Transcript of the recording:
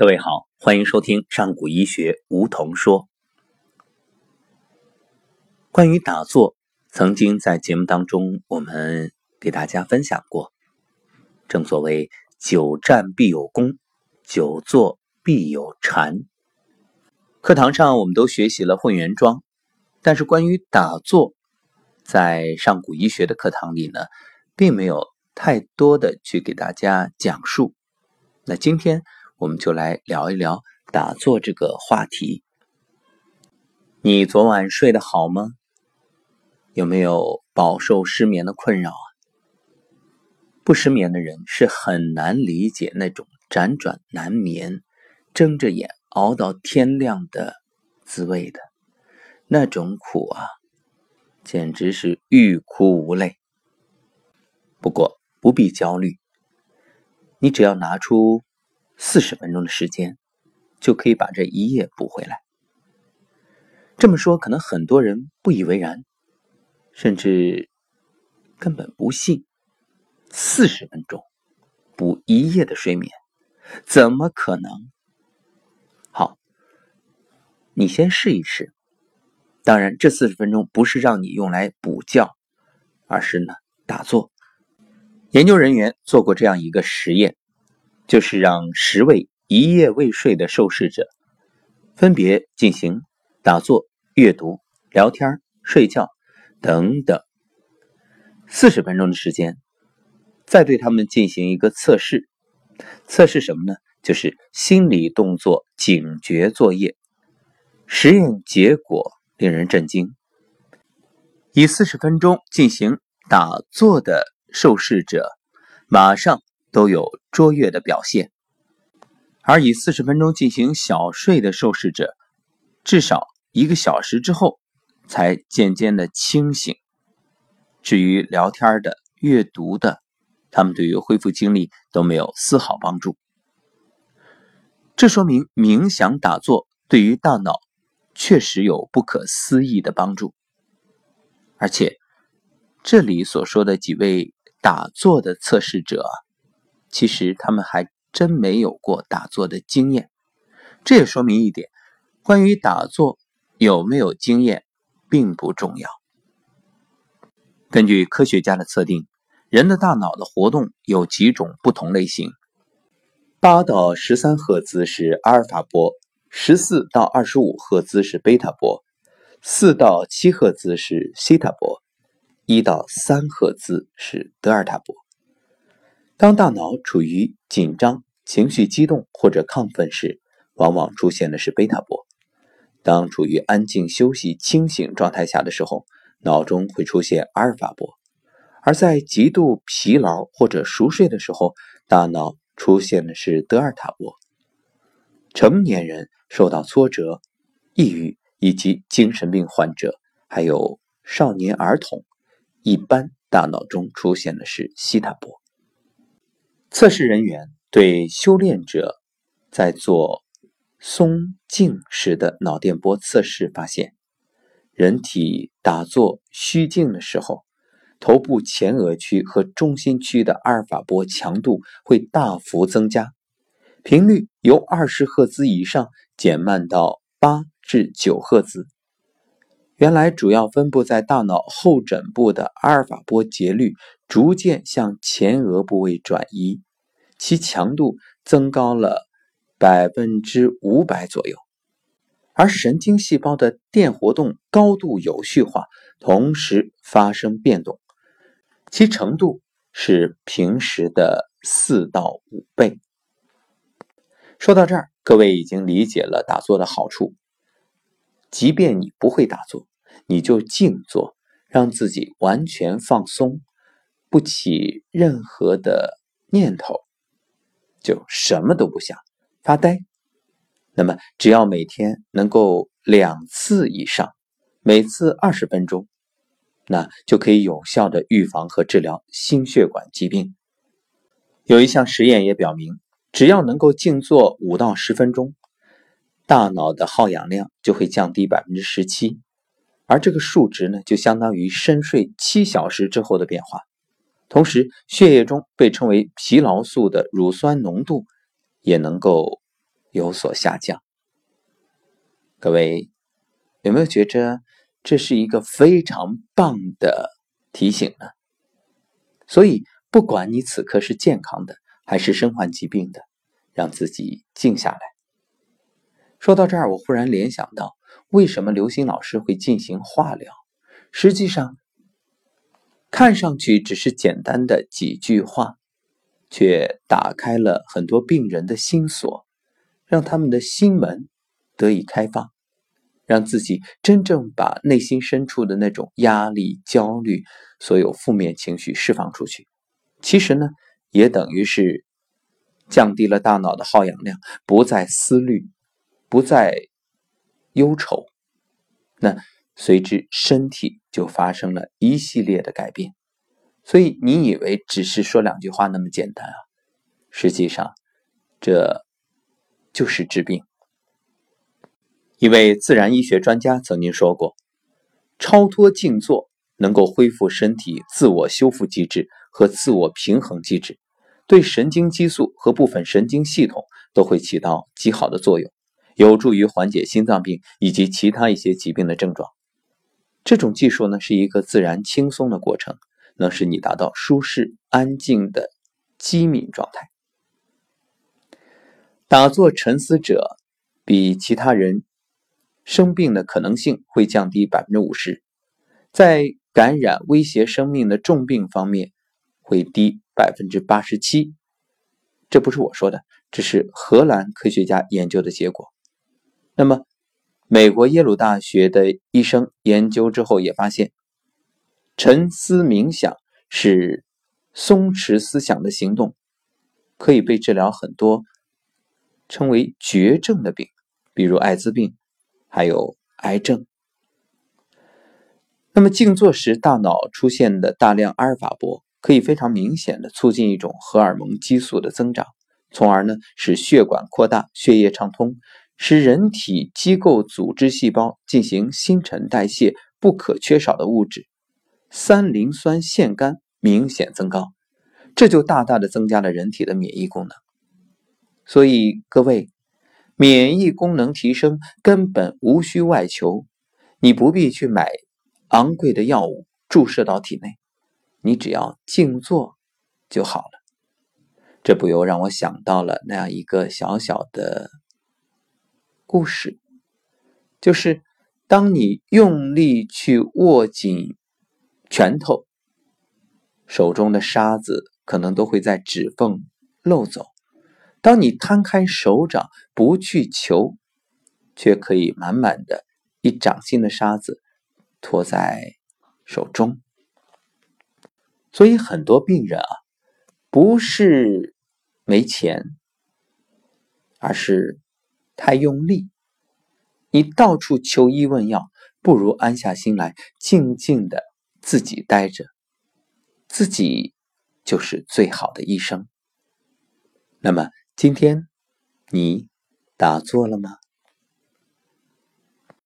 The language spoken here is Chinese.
各位好，欢迎收听上古医学梧桐说。关于打坐，曾经在节目当中我们给大家分享过。正所谓久站必有功，久坐必有禅。课堂上我们都学习了混元桩，但是关于打坐，在上古医学的课堂里呢，并没有太多的去给大家讲述。那今天。我们就来聊一聊打坐这个话题。你昨晚睡得好吗？有没有饱受失眠的困扰啊？不失眠的人是很难理解那种辗转难眠、睁着眼熬到天亮的滋味的，那种苦啊，简直是欲哭无泪。不过不必焦虑，你只要拿出。四十分钟的时间，就可以把这一夜补回来。这么说，可能很多人不以为然，甚至根本不信。四十分钟补一夜的睡眠，怎么可能？好，你先试一试。当然，这四十分钟不是让你用来补觉，而是呢打坐。研究人员做过这样一个实验。就是让十位一夜未睡的受试者，分别进行打坐、阅读、聊天、睡觉等等四十分钟的时间，再对他们进行一个测试。测试什么呢？就是心理动作警觉作业。实验结果令人震惊：以四十分钟进行打坐的受试者，马上。都有卓越的表现，而以四十分钟进行小睡的受试者，至少一个小时之后才渐渐的清醒。至于聊天的、阅读的，他们对于恢复精力都没有丝毫帮助。这说明冥想打坐对于大脑确实有不可思议的帮助，而且这里所说的几位打坐的测试者。其实他们还真没有过打坐的经验，这也说明一点：关于打坐有没有经验并不重要。根据科学家的测定，人的大脑的活动有几种不同类型：八到十三赫兹是阿尔法波，十四到二十五赫兹是贝塔波，四到七赫兹是西塔波，一到三赫兹是德尔塔波。当大脑处于紧张、情绪激动或者亢奋时，往往出现的是贝塔波；当处于安静、休息、清醒状态下的时候，脑中会出现阿尔法波；而在极度疲劳或者熟睡的时候，大脑出现的是德尔塔波。成年人受到挫折、抑郁以及精神病患者，还有少年儿童，一般大脑中出现的是西塔波。测试人员对修炼者在做松静时的脑电波测试发现，人体打坐虚静的时候，头部前额区和中心区的阿尔法波强度会大幅增加，频率由二十赫兹以上减慢到八至九赫兹。原来主要分布在大脑后枕部的阿尔法波节律逐渐向前额部位转移，其强度增高了百分之五百左右，而神经细胞的电活动高度有序化，同时发生变动，其程度是平时的四到五倍。说到这儿，各位已经理解了打坐的好处。即便你不会打坐。你就静坐，让自己完全放松，不起任何的念头，就什么都不想，发呆。那么，只要每天能够两次以上，每次二十分钟，那就可以有效的预防和治疗心血管疾病。有一项实验也表明，只要能够静坐五到十分钟，大脑的耗氧量就会降低百分之十七。而这个数值呢，就相当于深睡七小时之后的变化。同时，血液中被称为疲劳素的乳酸浓度也能够有所下降。各位有没有觉着这是一个非常棒的提醒呢？所以，不管你此刻是健康的还是身患疾病的，让自己静下来。说到这儿，我忽然联想到，为什么刘星老师会进行化疗？实际上，看上去只是简单的几句话，却打开了很多病人的心锁，让他们的心门得以开放，让自己真正把内心深处的那种压力、焦虑、所有负面情绪释放出去。其实呢，也等于是降低了大脑的耗氧量，不再思虑，不再忧愁。那。随之，身体就发生了一系列的改变。所以，你以为只是说两句话那么简单啊？实际上，这就是治病。一位自然医学专家曾经说过：“超脱静坐能够恢复身体自我修复机制和自我平衡机制，对神经激素和部分神经系统都会起到极好的作用，有助于缓解心脏病以及其他一些疾病的症状。”这种技术呢，是一个自然轻松的过程，能使你达到舒适安静的机敏状态。打坐沉思者比其他人生病的可能性会降低百分之五十，在感染威胁生命的重病方面会低百分之八十七。这不是我说的，这是荷兰科学家研究的结果。那么。美国耶鲁大学的医生研究之后也发现，沉思冥想是松弛思想的行动，可以被治疗很多称为绝症的病，比如艾滋病，还有癌症。那么静坐时，大脑出现的大量阿尔法波，可以非常明显的促进一种荷尔蒙激素的增长，从而呢使血管扩大，血液畅通。使人体机构组织细胞进行新陈代谢不可缺少的物质三磷酸腺苷明显增高，这就大大的增加了人体的免疫功能。所以各位，免疫功能提升根本无需外求，你不必去买昂贵的药物注射到体内，你只要静坐就好了。这不由让我想到了那样一个小小的。故事就是，当你用力去握紧拳头，手中的沙子可能都会在指缝漏走；当你摊开手掌不去求，却可以满满的一掌心的沙子托在手中。所以很多病人啊，不是没钱，而是。太用力，你到处求医问药，不如安下心来，静静的自己待着，自己就是最好的医生。那么今天你打坐了吗？